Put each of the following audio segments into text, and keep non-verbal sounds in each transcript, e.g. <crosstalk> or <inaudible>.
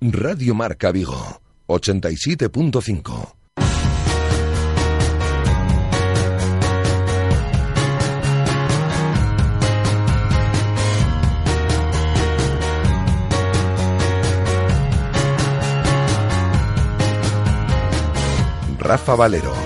Radio Marca Vigo, 87.5. Rafa Valero.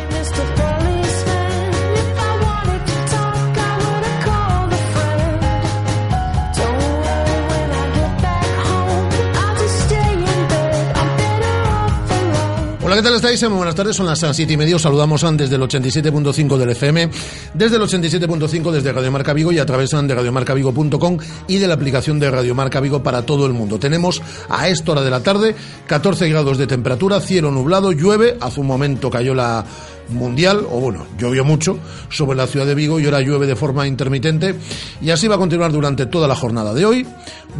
¿Qué tal estáis? Muy buenas tardes, son las 7 y media. Os saludamos desde el 87.5 del FM, desde el 87.5 desde Radio Marca Vigo y a través de radiomarcavigo.com y de la aplicación de Radio Marca Vigo para todo el mundo. Tenemos a esta hora de la tarde 14 grados de temperatura, cielo nublado, llueve. Hace un momento cayó la mundial, o bueno, llovió mucho sobre la ciudad de Vigo y ahora llueve de forma intermitente y así va a continuar durante toda la jornada de hoy,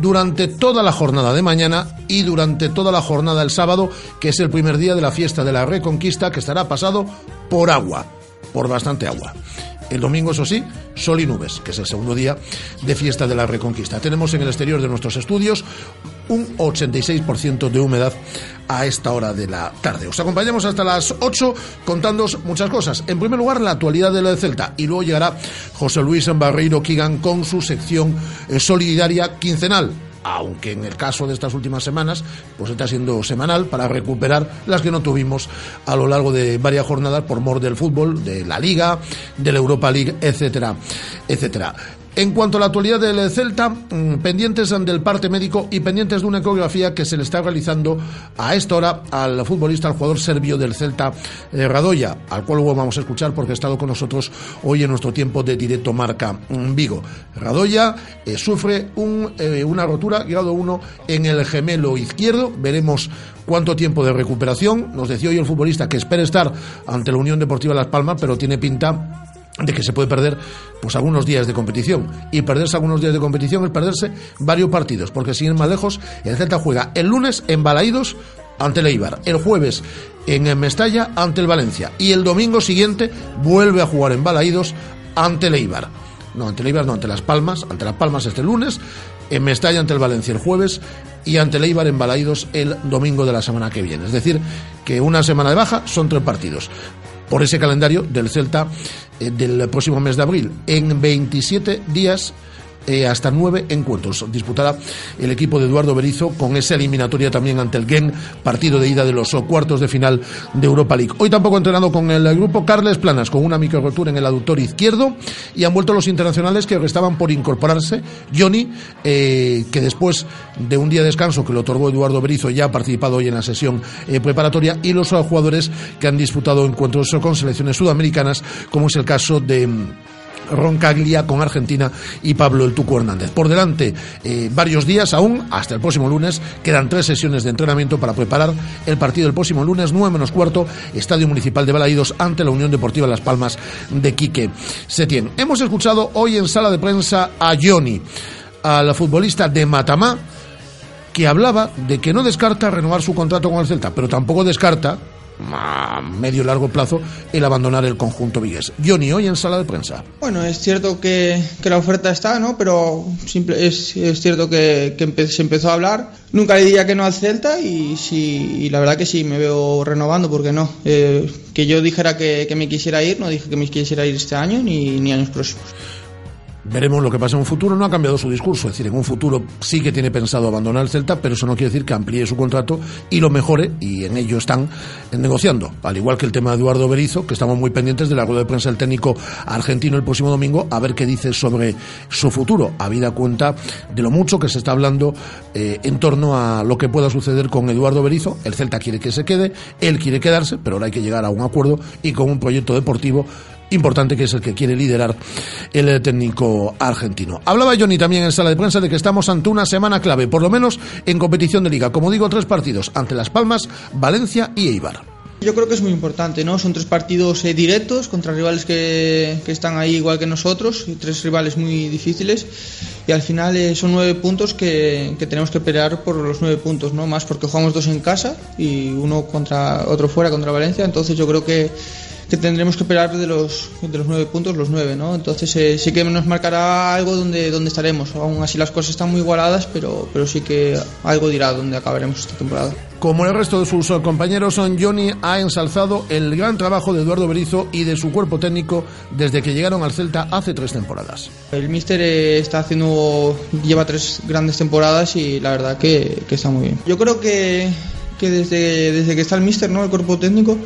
durante toda la jornada de mañana y durante toda la jornada del sábado, que es el primer día de la fiesta de la Reconquista que estará pasado por agua, por bastante agua. El domingo, eso sí, sol y nubes, que es el segundo día de fiesta de la Reconquista. Tenemos en el exterior de nuestros estudios un 86% de humedad a esta hora de la tarde. Os acompañamos hasta las 8 contándoos muchas cosas. En primer lugar, la actualidad de la de Celta y luego llegará José Luis Barreiro Kigan con su sección eh, solidaria quincenal aunque en el caso de estas últimas semanas, pues está siendo semanal para recuperar las que no tuvimos a lo largo de varias jornadas por mor del fútbol, de la Liga, de la Europa League, etcétera, etcétera. En cuanto a la actualidad del Celta, mm, pendientes del parte médico y pendientes de una ecografía que se le está realizando a esta hora al futbolista, al jugador serbio del Celta, eh, Radoya, al cual luego vamos a escuchar porque ha estado con nosotros hoy en nuestro tiempo de directo marca mm, Vigo. Radoya eh, sufre eh, una rotura grado 1 en el gemelo izquierdo. Veremos cuánto tiempo de recuperación. Nos decía hoy el futbolista que espera estar ante la Unión Deportiva Las Palmas, pero tiene pinta de que se puede perder pues algunos días de competición. Y perderse algunos días de competición es perderse varios partidos porque sin ir más lejos el Celta juega el lunes en Balaídos ante el Eibar el jueves en Mestalla ante el Valencia y el domingo siguiente vuelve a jugar en Balaídos ante el Eibar. No ante el Eibar no ante Las Palmas ante Las Palmas este lunes en Mestalla ante el Valencia el jueves y ante el Eibar en Balaídos el domingo de la semana que viene. Es decir que una semana de baja son tres partidos por ese calendario del Celta eh, del próximo mes de abril. En 27 días eh, hasta nueve encuentros. Disputará el equipo de Eduardo Berizo con esa eliminatoria también ante el Gen, partido de ida de los cuartos de final de Europa League. Hoy tampoco entrenado con el grupo Carles Planas, con una micro rotura en el aductor izquierdo, y han vuelto los internacionales que estaban por incorporarse. Johnny, eh, que después de un día de descanso que le otorgó Eduardo Berizo, ya ha participado hoy en la sesión eh, preparatoria, y los jugadores que han disputado encuentros con selecciones sudamericanas, como es el caso de Roncaglia con Argentina y Pablo El Tuco Hernández. Por delante, eh, varios días aún, hasta el próximo lunes, quedan tres sesiones de entrenamiento para preparar el partido del próximo lunes, 9 menos cuarto, Estadio Municipal de Balaídos ante la Unión Deportiva Las Palmas de Quique Setién. Hemos escuchado hoy en sala de prensa a Johnny, al futbolista de Matamá, que hablaba de que no descarta renovar su contrato con el Celta, pero tampoco descarta medio largo plazo el abandonar el conjunto vigués. Johnny, hoy en sala de prensa. Bueno, es cierto que, la oferta está, ¿no? Pero es, cierto que, se empezó a hablar. Nunca le diría que no al Celta y, sí, la verdad que sí, me veo renovando, porque no. Eh, que yo dijera que, me quisiera ir, no dije que me quisiera ir este año ni, ni años próximos. Veremos lo que pasa en un futuro. No ha cambiado su discurso. Es decir, en un futuro sí que tiene pensado abandonar el Celta, pero eso no quiere decir que amplíe su contrato y lo mejore, y en ello están negociando. Al igual que el tema de Eduardo Berizo, que estamos muy pendientes de la rueda de prensa del técnico argentino el próximo domingo, a ver qué dice sobre su futuro, habida cuenta de lo mucho que se está hablando eh, en torno a lo que pueda suceder con Eduardo Berizo. El Celta quiere que se quede, él quiere quedarse, pero ahora hay que llegar a un acuerdo y con un proyecto deportivo importante que es el que quiere liderar el técnico argentino. Hablaba Johnny también en sala de prensa de que estamos ante una semana clave, por lo menos en competición de liga. Como digo, tres partidos ante Las Palmas, Valencia y Eibar. Yo creo que es muy importante, ¿no? Son tres partidos eh, directos contra rivales que, que, están ahí igual que nosotros, y tres rivales muy difíciles. Y al final eh, son nueve puntos que, que, tenemos que pelear por los nueve puntos, ¿no? Más porque jugamos dos en casa y uno contra otro fuera contra Valencia. Entonces yo creo que que tendremos que esperar de los, de los nueve puntos los nueve, ¿no? Entonces eh, sí que nos marcará algo donde, donde estaremos. Aún así las cosas están muy igualadas, pero, pero sí que algo dirá dónde acabaremos esta temporada. Como el resto de sus compañeros, Johnny ha ensalzado el gran trabajo de Eduardo Berizo y de su cuerpo técnico desde que llegaron al Celta hace tres temporadas. El míster eh, está haciendo, lleva tres grandes temporadas y la verdad que, que está muy bien. Yo creo que, que desde, desde que está el míster, ¿no? el cuerpo técnico,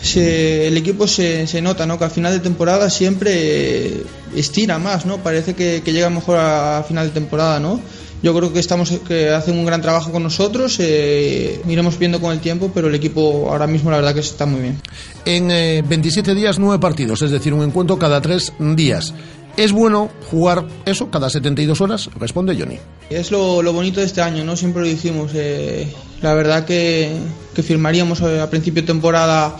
se, el equipo se, se, nota, ¿no? Que al final de temporada siempre estira más, ¿no? Parece que, que llega mejor a, a, final de temporada, ¿no? Yo creo que estamos que hacen un gran trabajo con nosotros, eh, iremos viendo con el tiempo, pero el equipo ahora mismo la verdad que está muy bien. En eh, 27 días nueve partidos, es decir, un encuentro cada tres días. ¿Es bueno jugar eso cada 72 horas? Responde Johnny. Es lo, lo bonito de este año, ¿no? Siempre lo decimos. Eh, la verdad que, que firmaríamos a principio de temporada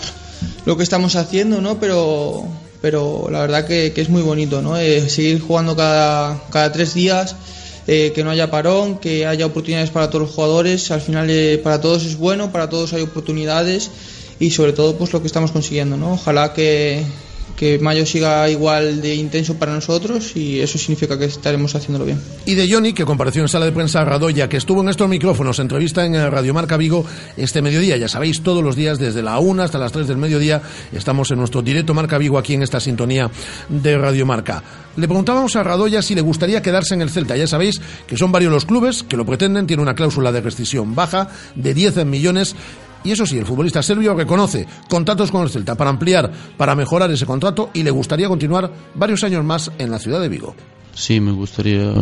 lo que estamos haciendo, ¿no? Pero, pero la verdad que, que es muy bonito, ¿no? Eh, seguir jugando cada, cada tres días, eh, que no haya parón, que haya oportunidades para todos los jugadores. Al final eh, para todos es bueno, para todos hay oportunidades y sobre todo pues lo que estamos consiguiendo, ¿no? Ojalá que, que mayo siga igual de intenso para nosotros y eso significa que estaremos haciéndolo bien. Y de Johnny, que compareció en sala de prensa Radoya, que estuvo en estos micrófonos, entrevista en Radio Marca Vigo este mediodía. Ya sabéis, todos los días, desde la 1 hasta las 3 del mediodía, estamos en nuestro directo Marca Vigo aquí en esta sintonía de Radio Marca. Le preguntábamos a Radoya si le gustaría quedarse en el Celta. Ya sabéis que son varios los clubes que lo pretenden, tiene una cláusula de rescisión baja de 10 millones y eso sí, el futbolista serbio reconoce contratos con el Celta para ampliar, para mejorar ese contrato y le gustaría continuar varios años más en la ciudad de Vigo. Sí, me gustaría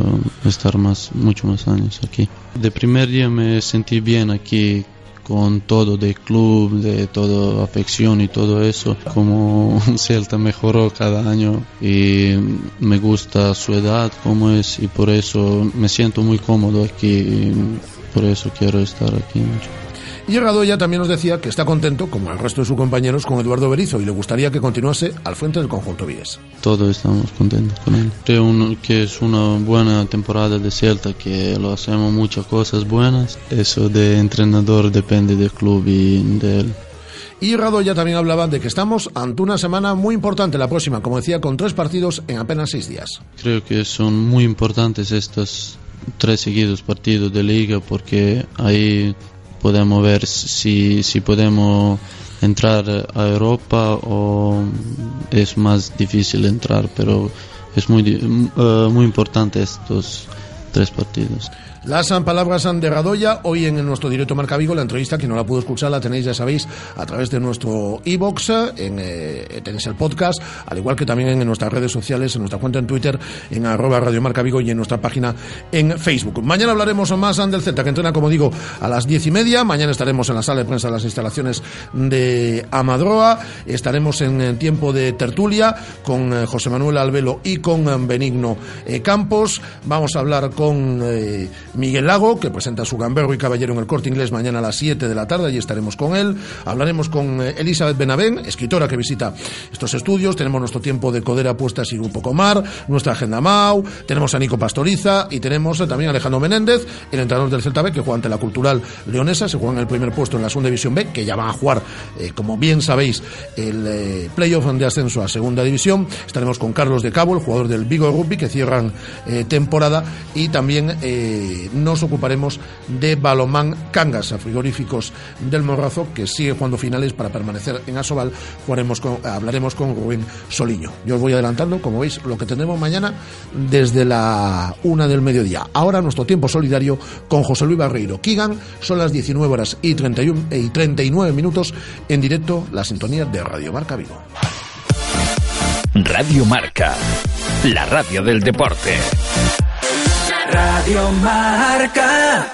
estar más, mucho más años aquí. De primer día me sentí bien aquí con todo del club, de toda afección y todo eso. Como Celta mejoró cada año y me gusta su edad, como es, y por eso me siento muy cómodo aquí. Y por eso quiero estar aquí mucho. Y Radoya también nos decía que está contento, como el resto de sus compañeros, con Eduardo Berizo y le gustaría que continuase al frente del conjunto Vies. Todos estamos contentos con él. Creo que es una buena temporada de Celta, que lo hacemos muchas cosas buenas. Eso de entrenador depende del club y de él. Y Radoya también hablaba de que estamos ante una semana muy importante la próxima, como decía, con tres partidos en apenas seis días. Creo que son muy importantes estos tres seguidos partidos de liga porque ahí podemos ver si, si podemos entrar a Europa o es más difícil entrar, pero es muy, uh, muy importante estos tres partidos. Las palabras de Radoya, hoy en nuestro directo Marca Vigo, la entrevista, que no la pudo escuchar, la tenéis, ya sabéis, a través de nuestro e-box, en, eh, tenéis el podcast, al igual que también en nuestras redes sociales, en nuestra cuenta en Twitter, en arroba Radio Marca Vigo y en nuestra página en Facebook. Mañana hablaremos más del Celta, que entrena, como digo, a las diez y media. Mañana estaremos en la sala de prensa de las instalaciones de Amadroa. Estaremos en tiempo de tertulia con eh, José Manuel Albelo y con eh, Benigno Campos. Vamos a hablar con Miguel Lago, que presenta su gamberro y caballero en el corte inglés mañana a las 7 de la tarde, allí estaremos con él. Hablaremos con eh, Elizabeth Benavén, escritora que visita estos estudios. Tenemos nuestro tiempo de Codera Puestas y Grupo Comar, nuestra agenda MAU, tenemos a Nico Pastoriza y tenemos eh, también a Alejandro Menéndez, el entrenador del Celta B, que juega ante la Cultural Leonesa, se juega en el primer puesto en la Segunda División B, que ya va a jugar, eh, como bien sabéis, el eh, playoff de ascenso a Segunda División. Estaremos con Carlos de Cabo, el jugador del Vigo Rugby, que cierran eh, temporada, y también eh, nos ocuparemos de Balomán Cangas, a frigoríficos del Morrazo, que sigue jugando finales para permanecer en Asobal. Hablaremos con Rubén Soliño. Yo os voy adelantando, como veis, lo que tendremos mañana desde la una del mediodía. Ahora nuestro tiempo solidario con José Luis Barreiro. Kigan, son las 19 horas y, 31, y 39 minutos en directo, la sintonía de Radio Marca Vigo. Radio Marca, la radio del deporte. Radio Marca.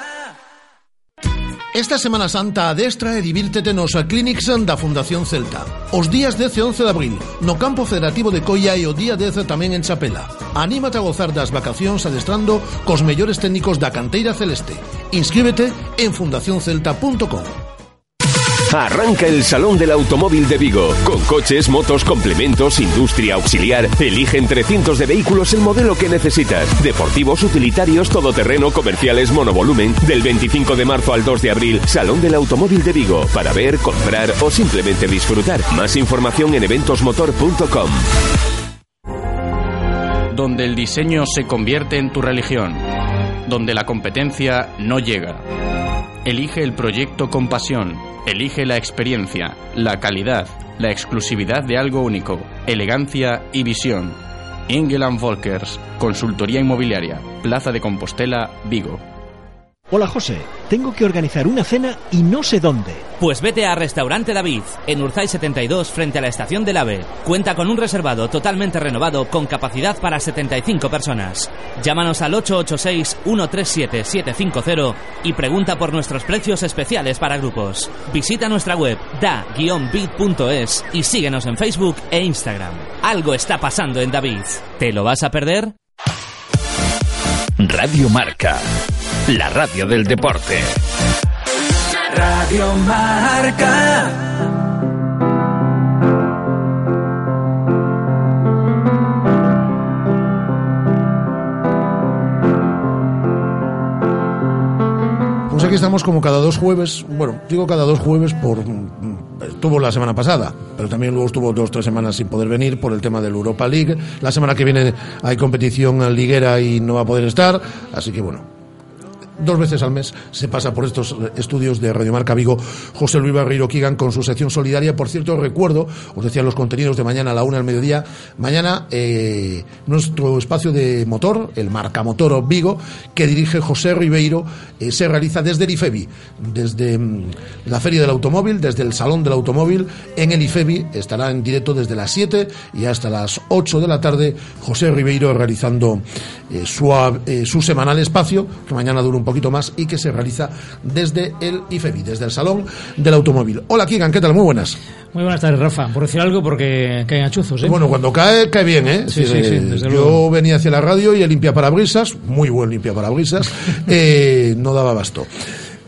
Esta Semana Santa adestra e divírtete nos a Clinics da Fundación Celta. Os días 10 e 11 de abril, no campo federativo de Coia e o día 10 tamén en Chapela. Anímate a gozar das vacacións adestrando cos mellores técnicos da canteira celeste. Inscríbete en fundacioncelta.com. Arranca el Salón del Automóvil de Vigo. Con coches, motos, complementos, industria auxiliar. Elige entre cientos de vehículos el modelo que necesitas. Deportivos, utilitarios, todoterreno, comerciales, monovolumen. Del 25 de marzo al 2 de abril, Salón del Automóvil de Vigo. Para ver, comprar o simplemente disfrutar. Más información en eventosmotor.com. Donde el diseño se convierte en tu religión. Donde la competencia no llega. Elige el proyecto con pasión Elige la experiencia, la calidad, la exclusividad de algo único, elegancia y visión. Ingeland Volkers, Consultoría Inmobiliaria, Plaza de Compostela, Vigo. Hola José, tengo que organizar una cena y no sé dónde. Pues vete a Restaurante David, en Urzay 72, frente a la estación del AVE. Cuenta con un reservado totalmente renovado con capacidad para 75 personas. Llámanos al 886-137-750 y pregunta por nuestros precios especiales para grupos. Visita nuestra web da-bit.es y síguenos en Facebook e Instagram. Algo está pasando en David. ¿Te lo vas a perder? Radio Marca la radio del deporte. Radio Marca. Pues aquí estamos como cada dos jueves, bueno, digo cada dos jueves por estuvo la semana pasada, pero también luego estuvo dos tres semanas sin poder venir por el tema del Europa League. La semana que viene hay competición liguera y no va a poder estar, así que bueno, dos veces al mes se pasa por estos estudios de Radio Marca Vigo. José Luis Barreiro Kigan con su sección solidaria. Por cierto, recuerdo, os decía los contenidos de mañana a la una al mediodía, mañana eh, nuestro espacio de motor, el Marca Motor Vigo, que dirige José Ribeiro, eh, se realiza desde el IFEBI, desde mm, la Feria del Automóvil, desde el Salón del Automóvil, en el IFEBI, estará en directo desde las 7 y hasta las 8 de la tarde, José Ribeiro realizando eh, su, su semanal espacio, que mañana dura un poquito más y que se realiza desde el IFEBI, desde el Salón del Automóvil. Hola, Kigan, ¿qué tal? Muy buenas. Muy buenas tardes, Rafa. Por decir algo, porque caen achuzos, ¿eh? Bueno, cuando cae, cae bien, ¿eh? Sí, sí, sí, eh, yo venía hacia la radio y el limpia parabrisas, muy buen limpia parabrisas, <laughs> eh, no daba basto.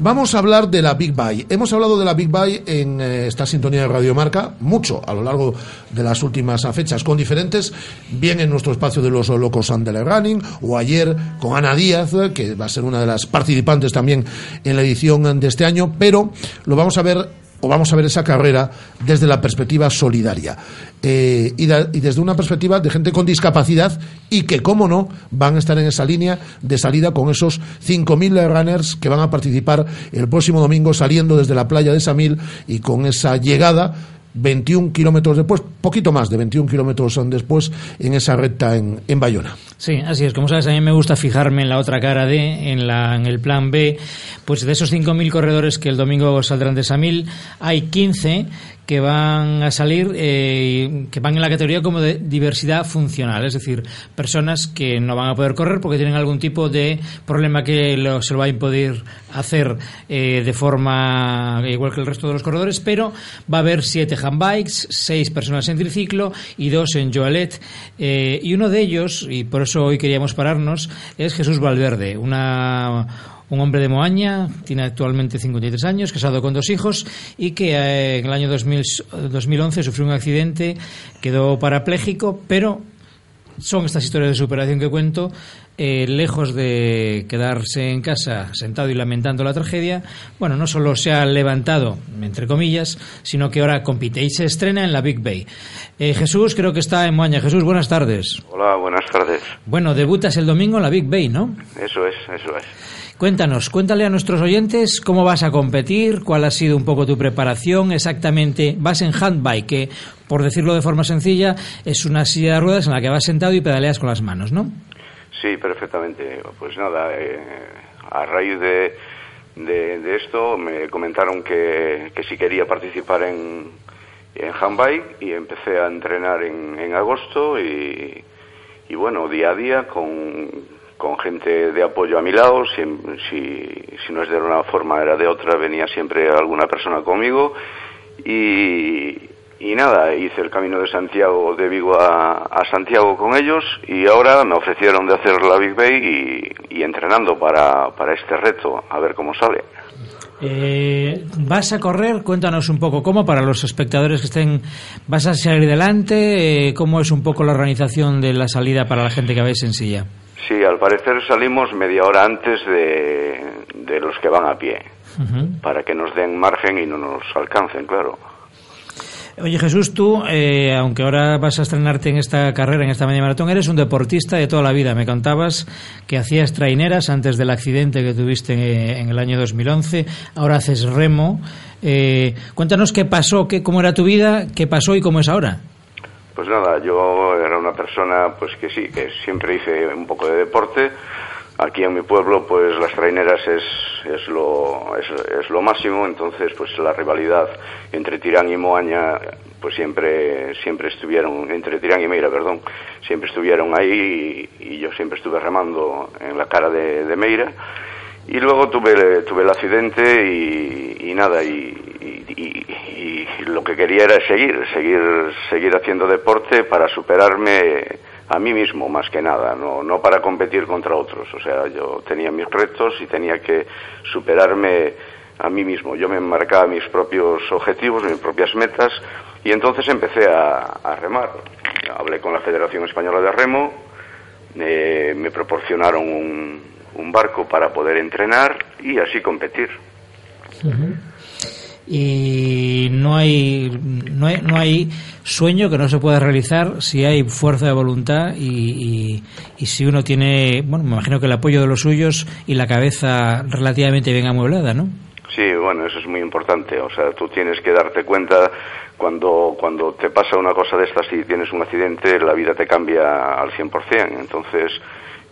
Vamos a hablar de la Big Buy. Hemos hablado de la Big Buy en eh, esta sintonía de Radio Marca mucho a lo largo de las últimas fechas, con diferentes, bien en nuestro espacio de los locos Andele Running, o ayer con Ana Díaz, que va a ser una de las participantes también en la edición de este año, pero lo vamos a ver o vamos a ver esa carrera desde la perspectiva solidaria. Eh, y, desde una perspectiva de gente con discapacidad y que, cómo no, van a estar en esa línea de salida con esos 5.000 runners que van a participar el próximo domingo saliendo desde la playa de Samil y con esa llegada 21 kilómetros después, poquito más de 21 kilómetros después, en esa recta en, en Bayona. Sí, así es. Como sabes, a mí me gusta fijarme en la otra cara de, en, la, en el plan B, pues de esos 5.000 corredores que el domingo saldrán de Samil, hay 15 que van a salir, eh, que van en la categoría como de diversidad funcional, es decir, personas que no van a poder correr porque tienen algún tipo de problema que se lo va a impedir hacer eh, de forma igual que el resto de los corredores, pero va a haber siete handbikes, seis personas en triciclo y dos en Joalet. Eh, y uno de ellos, y por eso hoy queríamos pararnos, es Jesús Valverde, una un hombre de Moaña, tiene actualmente 53 años, casado con dos hijos y que eh, en el año 2011 sufrió un accidente, quedó parapléjico, pero son estas historias de superación que cuento, eh, lejos de quedarse en casa sentado y lamentando la tragedia, bueno, no solo se ha levantado, entre comillas, sino que ahora compite y se estrena en la Big Bay. Eh, Jesús creo que está en Moaña. Jesús, buenas tardes. Hola, buenas tardes. Bueno, debutas el domingo en la Big Bay, ¿no? Eso es, eso es. Cuéntanos, cuéntale a nuestros oyentes cómo vas a competir, cuál ha sido un poco tu preparación, exactamente. Vas en handbike, que por decirlo de forma sencilla, es una silla de ruedas en la que vas sentado y pedaleas con las manos, ¿no? Sí, perfectamente. Pues nada, eh, a raíz de, de, esto me comentaron que, que si quería participar en, en handbike y empecé a entrenar en, en agosto y, y bueno, día a día con con gente de apoyo a mi lado, si, no es de una forma era de otra, venía siempre alguna persona conmigo y, y nada, hice el camino de Santiago, de Vigo a, Santiago con ellos y ahora me ofrecieron de hacer la Big Bay y, entrenando para, para este reto, a ver cómo sale. Eh, ¿Vas a correr? Cuéntanos un poco cómo para los espectadores que estén. ¿Vas a salir delante? Eh, ¿Cómo es un poco la organización de la salida para la gente que veis en silla? Sí, al parecer salimos media hora antes de, de los que van a pie, uh -huh. para que nos den margen y no nos alcancen, claro. Oye Jesús, tú, eh, aunque ahora vas a estrenarte en esta carrera, en esta media maratón, eres un deportista de toda la vida. Me contabas que hacías traineras antes del accidente que tuviste en, en el año 2011, ahora haces remo. Eh, cuéntanos qué pasó, qué, cómo era tu vida, qué pasó y cómo es ahora. Pues nada, yo era una persona pues que sí, que siempre hice un poco de deporte. Aquí en mi pueblo, pues las traineras es, es, lo, es, es lo máximo, entonces pues la rivalidad entre Tirán y Moaña pues siempre siempre estuvieron, entre Tirán y Meira, perdón, siempre estuvieron ahí y, yo siempre estuve remando en la cara de, de Meira. Y luego tuve, tuve el accidente y, y nada, y, y, y, lo que quería era seguir, seguir, seguir haciendo deporte para superarme a mí mismo más que nada, no, no para competir contra otros. O sea, yo tenía mis retos y tenía que superarme a mí mismo. Yo me marcaba mis propios objetivos, mis propias metas y entonces empecé a, a remar. Hablé con la Federación Española de Remo, eh, me proporcionaron un, un, barco para poder entrenar y así competir. Uh -huh y no hay, no hay, no hay sueño que no se pueda realizar si hay fuerza de voluntad y, y, y, si uno tiene, bueno, me imagino que el apoyo de los suyos y la cabeza relativamente bien amueblada, ¿no? Sí, bueno, eso es muy importante. O sea, tú tienes que darte cuenta cuando, cuando te pasa una cosa de estas y tienes un accidente, la vida te cambia al 100%. Entonces,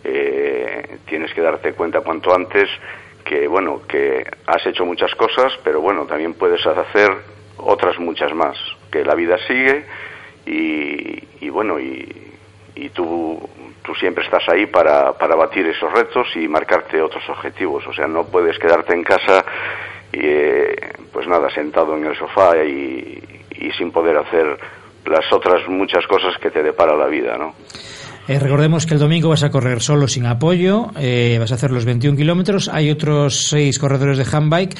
eh, tienes que darte cuenta cuanto antes que bueno que has hecho muchas cosas pero bueno también puedes hacer otras muchas más que la vida sigue y, y bueno y, y tú tú siempre estás ahí para, para batir esos retos y marcarte otros objetivos. O sea no puedes quedarte en casa y eh, pues nada sentado en el sofá y, y sin poder hacer las otras muchas cosas que te depara la vida no eh, recordemos que el domingo vas a correr solo sin apoyo, eh, vas a hacer los 21 kilómetros, hay otros seis corredores de handbike.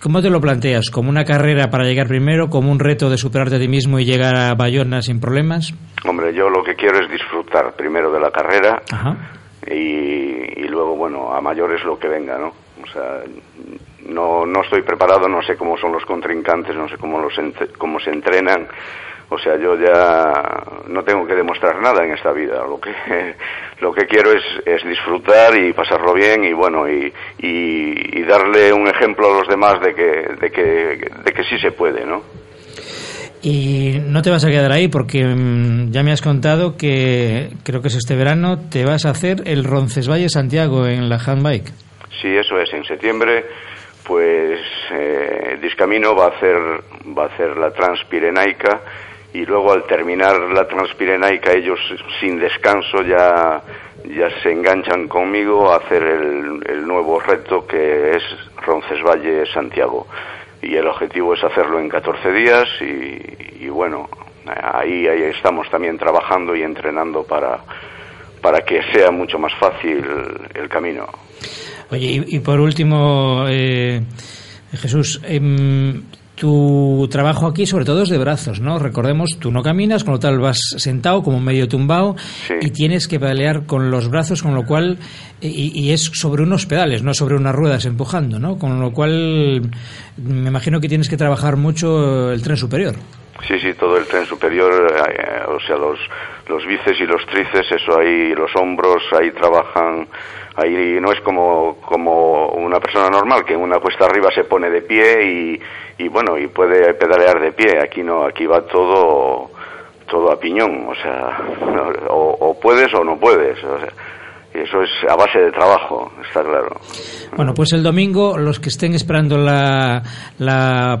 ¿Cómo te lo planteas? ¿Como una carrera para llegar primero, como un reto de superarte a ti mismo y llegar a Bayona sin problemas? Hombre, yo lo que quiero es disfrutar primero de la carrera y, y, luego, bueno, a mayores lo que venga, ¿no? O sea, no, no estoy preparado, no sé cómo son los contrincantes, no sé cómo, los cómo se entrenan o sea, yo ya no tengo que demostrar nada en esta vida. Lo que, <laughs> lo que quiero es, es disfrutar y pasarlo bien y bueno, y, y, y, darle un ejemplo a los demás de que, de que, de que sí se puede, ¿no? Y no te vas a quedar ahí porque mmm, ya me has contado que creo que es este verano te vas a hacer el Roncesvalles Santiago en la handbike. Sí, eso es, en septiembre pues eh, Discamino va a hacer va a hacer la Transpirenaica y luego al terminar la Transpirenaica ellos sin descanso ya, ya se enganchan conmigo a hacer el, el nuevo reto que es Roncesvalles Santiago. Y el objetivo es hacerlo en 14 días y, y bueno, ahí, ahí estamos también trabajando y entrenando para, para que sea mucho más fácil el camino. Oye, y, y por último, eh, Jesús, eh, tu trabajo aquí sobre todo es de brazos, ¿no? Recordemos, tú no caminas, con lo tal vas sentado como medio tumbado sí. y tienes que pedalear con los brazos, con lo cual, y, y, es sobre unos pedales, no sobre unas ruedas empujando, ¿no? Con lo cual, me imagino que tienes que trabajar mucho el tren superior. Sí, sí, todo el tren superior, eh, o sea, los, los bíceps y los tríceps, eso ahí, los hombros, ahí trabajan ahí no es como, como una persona normal que en una cuesta arriba se pone de pie y, y bueno, y puede pedalear de pie. Aquí no, aquí va todo, todo a piñón, o sea, <laughs> o, o puedes o no puedes, o sea, Eso es a base de trabajo, está claro. Bueno, pues el domingo, los que estén esperando la,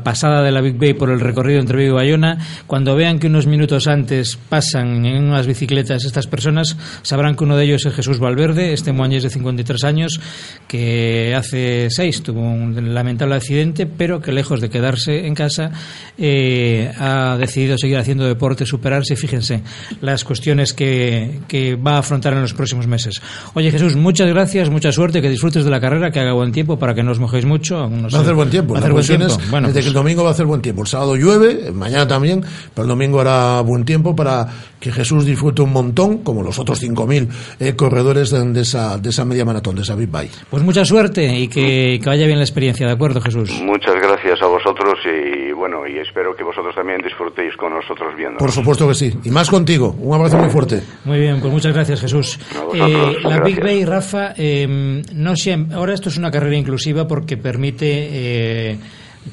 pasada de la Big Bay por el recorrido entre Vigo y Bayona, cuando vean que unos minutos antes pasan en unas bicicletas estas personas, sabrán que uno de ellos es Jesús Valverde, este moañés de 53 años, que hace seis tuvo un lamentable accidente, pero que lejos de quedarse en casa, eh, ha decidido seguir haciendo deporte, superarse. Fíjense las cuestiones que, que va a afrontar en los próximos meses. Oye Jesús, muchas gracias, mucha suerte, que disfrutes de la carrera, que haga buen tiempo para que no os mojéis mucho. va a hacer buen tiempo. Va a hacer buen tiempo. Bueno, desde que el domingo va a hacer buen tiempo. El sábado llueve, mañana también, pero el domingo hará buen tiempo para que Jesús disfrute un montón, como los otros 5.000 eh, corredores de, esa, de esa media maratón, de esa Big Bike. Pues mucha suerte y que, que vaya bien la experiencia, ¿de acuerdo Jesús? Muchas gracias vosotros y bueno, y espero que vosotros también disfrutéis con nosotros viendo. Por supuesto que sí. Y más contigo. Un abrazo muy fuerte. Muy bien, pues muchas gracias Jesús. Eh, la Big Bay, Rafa, eh, no siempre, ahora esto es una carrera inclusiva porque permite eh,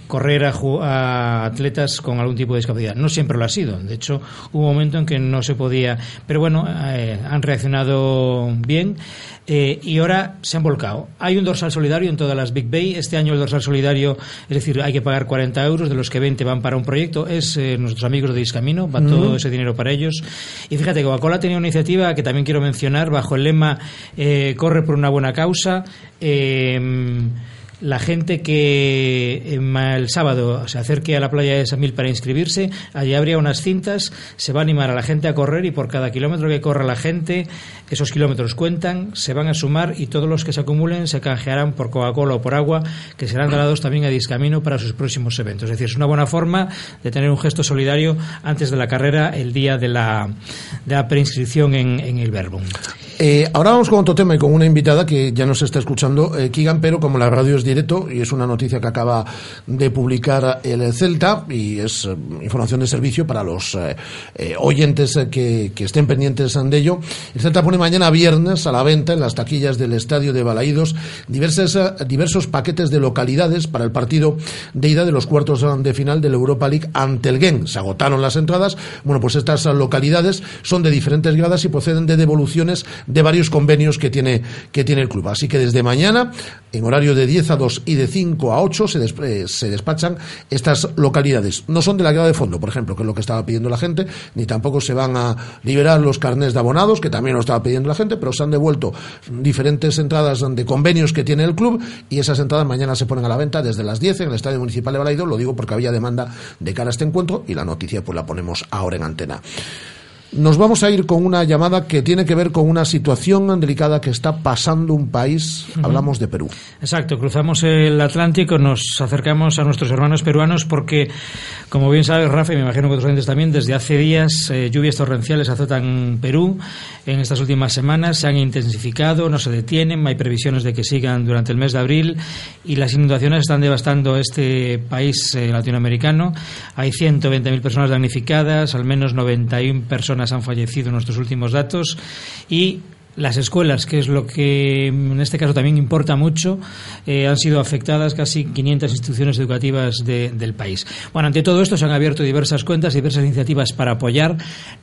correr a, a, atletas con algún tipo de discapacidad. No siempre lo ha sido. De hecho, hubo un momento en que no se podía. Pero bueno, eh, han reaccionado bien eh, y ahora se han volcado. Hay un dorsal solidario en todas las Big Bay. Este año el dorsal solidario, es decir, hay que pagar 40 euros, de los que 20 van para un proyecto. Es eh, nuestros amigos de Discamino, va todo ese dinero para ellos. Y fíjate, Coca-Cola tenía una iniciativa que también quiero mencionar bajo el lema Corre por una buena causa la gente que el sábado se acerque a la playa de San Mil para inscribirse, allí habría unas cintas, se va a animar a la gente a correr y por cada kilómetro que corra la gente, esos kilómetros cuentan, se van a sumar y todos los que se acumulen se canjearán por Coca-Cola o por agua, que serán donados también a Discamino para sus próximos eventos. Es decir, es una buena forma de tener un gesto solidario antes de la carrera, el día de la, de la preinscripción en, en el Verbum. Eh, ahora vamos con otro tema y con una invitada que ya nos está escuchando, eh, Kigan, pero como la radio es directo y es una noticia que acaba de publicar el Celta y es eh, información de servicio para los eh, eh, oyentes que, que, estén pendientes de ello, el Celta pone mañana viernes a la venta en las taquillas del estadio de Balaídos diversos, diversos paquetes de localidades para el partido de ida de los cuartos de final de la Europa League ante el Gen. Se agotaron las entradas. Bueno, pues estas localidades son de diferentes gradas y proceden de devoluciones de varios convenios que tiene, que tiene el club. Así que desde mañana, en horario de 10 a 2 y de 5 a 8, se, eh, se despachan estas localidades. No son de la grada de fondo, por ejemplo, que es lo que estaba pidiendo la gente, ni tampoco se van a liberar los carnés de abonados, que también lo estaba pidiendo la gente, pero se han devuelto diferentes entradas de convenios que tiene el club y esas entradas mañana se ponen a la venta desde las 10 en el Estadio Municipal de Balaido. Lo digo porque había demanda de cara a este encuentro y la noticia pues la ponemos ahora en antena. Nos vamos a ir con una llamada que tiene que ver con una situación delicada que está pasando un país. Uh -huh. Hablamos de Perú. Exacto, cruzamos el Atlántico, nos acercamos a nuestros hermanos peruanos porque, como bien sabes, Rafa, y me imagino que otros oyentes también, desde hace días eh, lluvias torrenciales azotan Perú. En estas últimas semanas se han intensificado, no se detienen, hay previsiones de que sigan durante el mes de abril y las inundaciones están devastando este país eh, latinoamericano. Hay 120.000 personas damnificadas, al menos 91 personas han fallecido en nuestros últimos datos y las escuelas, que es lo que en este caso también importa mucho, eh, han sido afectadas casi 500 instituciones educativas de, del país. Bueno, ante todo esto se han abierto diversas cuentas, diversas iniciativas para apoyar.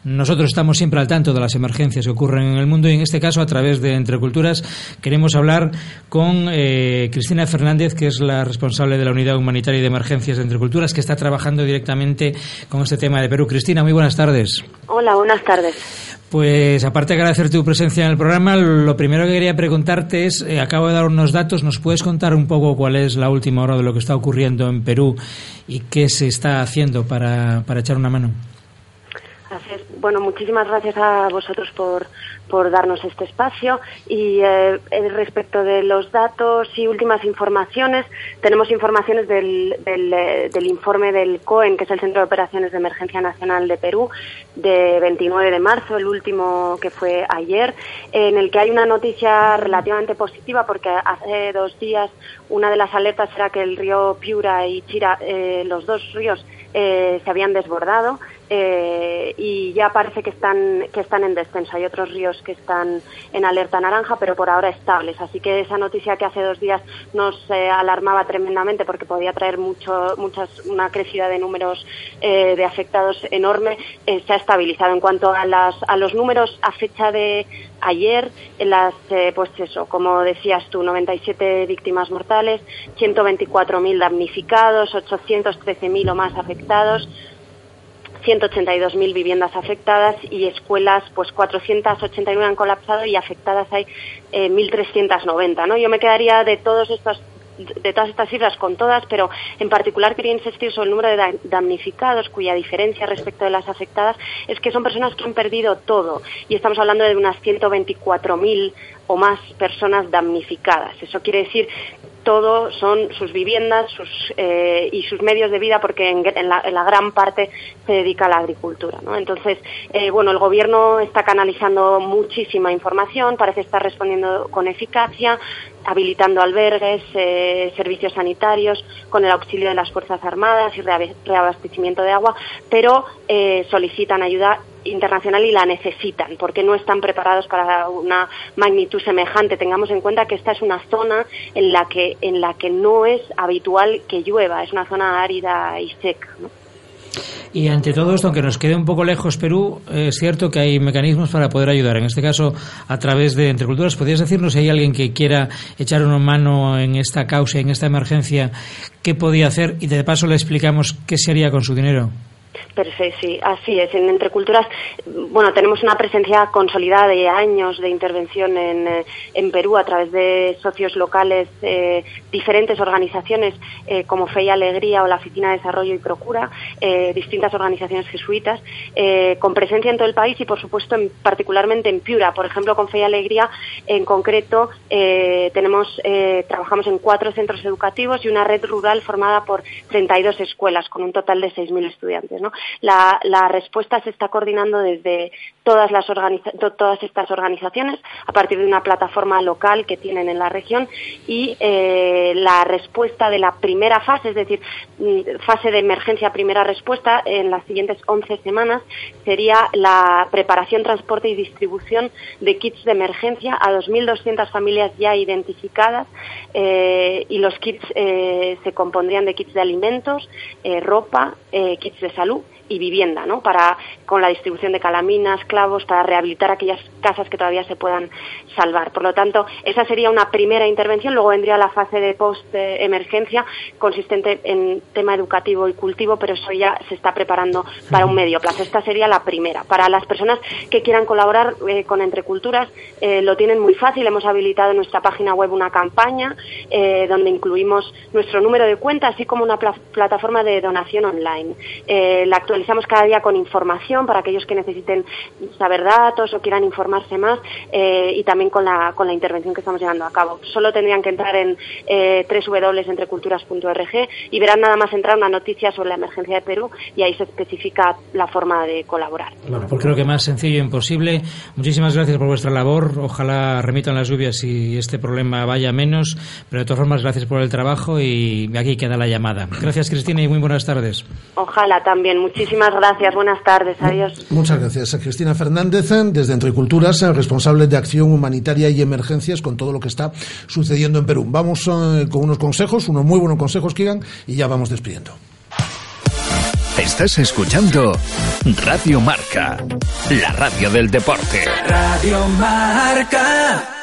Nosotros estamos siempre al tanto de las emergencias que ocurren en el mundo y en este caso a través de Entre Culturas queremos hablar con eh, Cristina Fernández, que es la responsable de la Unidad Humanitaria de Emergencias de Entre Culturas, que está trabajando directamente con este tema de Perú. Cristina, muy buenas tardes. Hola, buenas tardes. Pues aparte de agradecer tu presencia en el programa, lo primero que quería preguntarte es, eh, acabo de dar unos datos, ¿nos puedes contar un poco cuál es la última hora de lo que está ocurriendo en Perú y qué se está haciendo para, para echar una mano? Bueno, muchísimas gracias a vosotros por, por darnos este espacio. Y eh, respecto de los datos y últimas informaciones, tenemos informaciones del, del, eh, del, informe del COEN, que es el Centro de Operaciones de Emergencia Nacional de Perú, de 29 de marzo, el último que fue ayer, en el que hay una noticia relativamente positiva porque hace dos días una de las alertas era que el río Piura y Chira, eh, los dos ríos, se habían desbordado eh, y ya parece que están, que están en descenso. Hay otros ríos que están en alerta naranja, pero por ahora estables. Así que esa noticia que hace dos días nos eh, alarmaba tremendamente porque podía traer mucho, muchas, una crecida de números eh, de afectados enorme, se ha estabilizado. En cuanto a, las, a los números a fecha de ayer, las, pues eso, como decías tú, 97 víctimas mortales, 124.000 damnificados, 813.000 o más afectados, 182.000 viviendas afectadas y escuelas, pues 489 han colapsado y afectadas hay 1.390. ¿no? Yo me quedaría de todos estos de todas estas cifras con todas, pero en particular quería insistir sobre el número de damnificados, cuya diferencia respecto de las afectadas es que son personas que han perdido todo y estamos hablando de unas 124.000 o más personas damnificadas. Eso quiere decir todo son sus viviendas sus, eh, y sus medios de vida porque en, la, gran parte se dedica a la agricultura. Entonces, eh, bueno, el gobierno está canalizando muchísima información, parece estar respondiendo con eficacia, habilitando albergues, eh, servicios sanitarios, con el auxilio de las Fuerzas Armadas y reabastecimiento de agua, pero solicitan ayuda internacional y la necesitan porque no están preparados para una magnitud semejante. Tengamos en cuenta que esta es una zona en la que, en la que no es habitual que llueva, es una zona árida y seca. Y ante todo esto, aunque nos quede un poco lejos Perú, es cierto que hay mecanismos para poder ayudar. En este caso, a través de Entre Culturas, ¿podrías decirnos si hay alguien que quiera echar una mano en esta causa, en esta emergencia, qué podía hacer? Y de paso le explicamos qué se haría con su dinero. Perfecto, sí, así es. En Entre Culturas, bueno, tenemos una presencia consolidada de años de intervención en, eh, en Perú a través de socios locales, eh, diferentes organizaciones eh, como Fe y Alegría o la Oficina de Desarrollo y Procura, distintas organizaciones jesuitas, con presencia en todo el país y, por supuesto, en, particularmente en Piura. Por ejemplo, con Fe y Alegría, en concreto, tenemos, trabajamos en cuatro centros educativos y una red rural formada por 32 escuelas, con un total de 6.000 estudiantes. ¿no? La, respuesta se está coordinando desde todas, las todas estas organizaciones a partir de una plataforma local que tienen en la región y eh, la respuesta de la primera fase, es decir, mm, fase de emergencia, primera respuesta en las siguientes 11 semanas sería la preparación, transporte y distribución de kits de emergencia a 2.200 familias ya identificadas eh, y los kits eh, se compondrían de kits de alimentos, ropa, kits de salud y vivienda, ¿no? Para con la distribución de calaminas, clavos, para rehabilitar aquellas casas que todavía se puedan salvar. Por lo tanto, esa sería una primera intervención. Luego vendría la fase de post-emergencia, consistente en tema educativo y cultivo, pero eso ya se está preparando para un medio plazo. Esta sería la primera. Para las personas que quieran colaborar eh, con Entreculturas, eh, lo tienen muy fácil. Hemos habilitado en nuestra página web una campaña eh, donde incluimos nuestro número de cuenta, así como una plataforma de donación online. la actualizamos cada día con información para aquellos que necesiten saber datos o quieran informarse más eh, y también con la, con la intervención que estamos llevando a cabo. Solo tendrían que entrar en eh, www.entreculturas.org y verán nada más entrar una noticia sobre la emergencia de Perú y ahí se especifica la forma de colaborar. Bueno, pues creo que más sencillo imposible. Muchísimas gracias por vuestra labor. Ojalá remitan las lluvias y este problema vaya menos, pero de todas formas gracias por el trabajo y aquí queda la llamada. Gracias Cristina y muy buenas tardes. Ojalá también. Muchísimas gracias. Buenas tardes. Adiós. Muchas gracias. Cristina Fernández, desde Entre Culturas, responsable de acción humanitaria y emergencias con todo lo que está sucediendo en Perú. Vamos eh, con unos consejos, unos muy buenos consejos, Kigan, y ya vamos despidiendo. Estás escuchando Radio Marca, la radio del deporte. Radio Marca.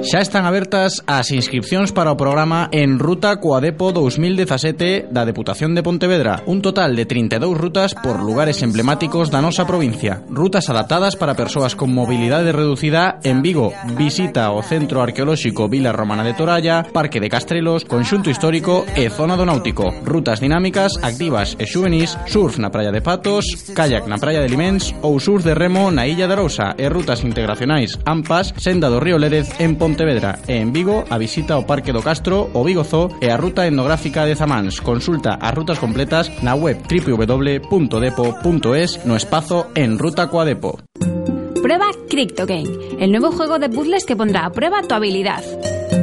Xa están abertas as inscripcións para o programa En Ruta Coadepo 2017 da Deputación de Pontevedra, un total de 32 rutas por lugares emblemáticos da nosa provincia. Rutas adaptadas para persoas con mobilidade reducida en Vigo. Visita o Centro Arqueolóxico Vila Romana de Toralla, Parque de Castrelos, Conxunto Histórico e Zona do Náutico. Rutas dinámicas, activas e xuvenís, surf na Praia de Patos, kayak na Praia de Limens ou surf de remo na Illa de Arousa e rutas integracionais AMPAS, Senda do Río Lérez en Pontevedra En Vigo a visita ao Parque do Castro, o Vigo Zoo e a ruta etnográfica de Zamáns. Consulta as rutas completas na web www.depo.es no espazo en Ruta Coadepo. Prueba Game, el nuevo juego de puzzles que pondrá a prueba tu habilidad.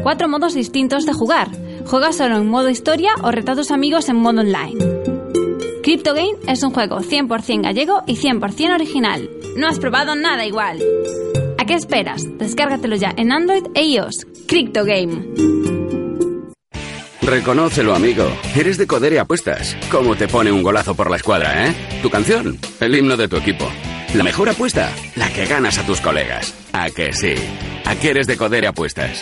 Cuatro modos distintos de jugar. Juega solo en modo historia o reta amigos en modo online. Crypto Game es un juego 100% gallego y 100% original. No has probado nada igual. ¿A qué esperas? Descárgatelo ya en Android e iOS. Crypto Game. Reconócelo, amigo. Eres de Codere Apuestas. ¿Cómo te pone un golazo por la escuadra, eh? Tu canción, el himno de tu equipo. La mejor apuesta, la que ganas a tus colegas. ¿A que sí? ¿A qué eres de Codere Apuestas?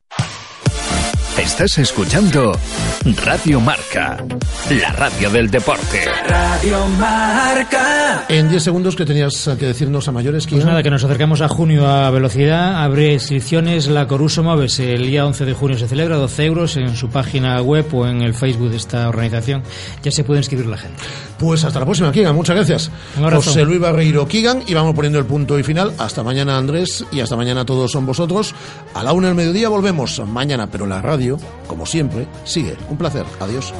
Estás escuchando Radio Marca, la radio del deporte. Radio Marca. En 10 segundos, que tenías que decirnos a mayores? Pues nada, que nos acercamos a junio a velocidad. Abre inscripciones la Coruso Moves. El día 11 de junio se celebra, 12 euros en su página web o en el Facebook de esta organización. Ya se puede inscribir la gente. Pues hasta la próxima, Kigan. Muchas gracias. José Luis Barreiro Kigan. Y vamos poniendo el punto y final. Hasta mañana, Andrés. Y hasta mañana todos son vosotros. A la una del mediodía volvemos mañana, pero la como siempre, sigue. Un placer. Adiós.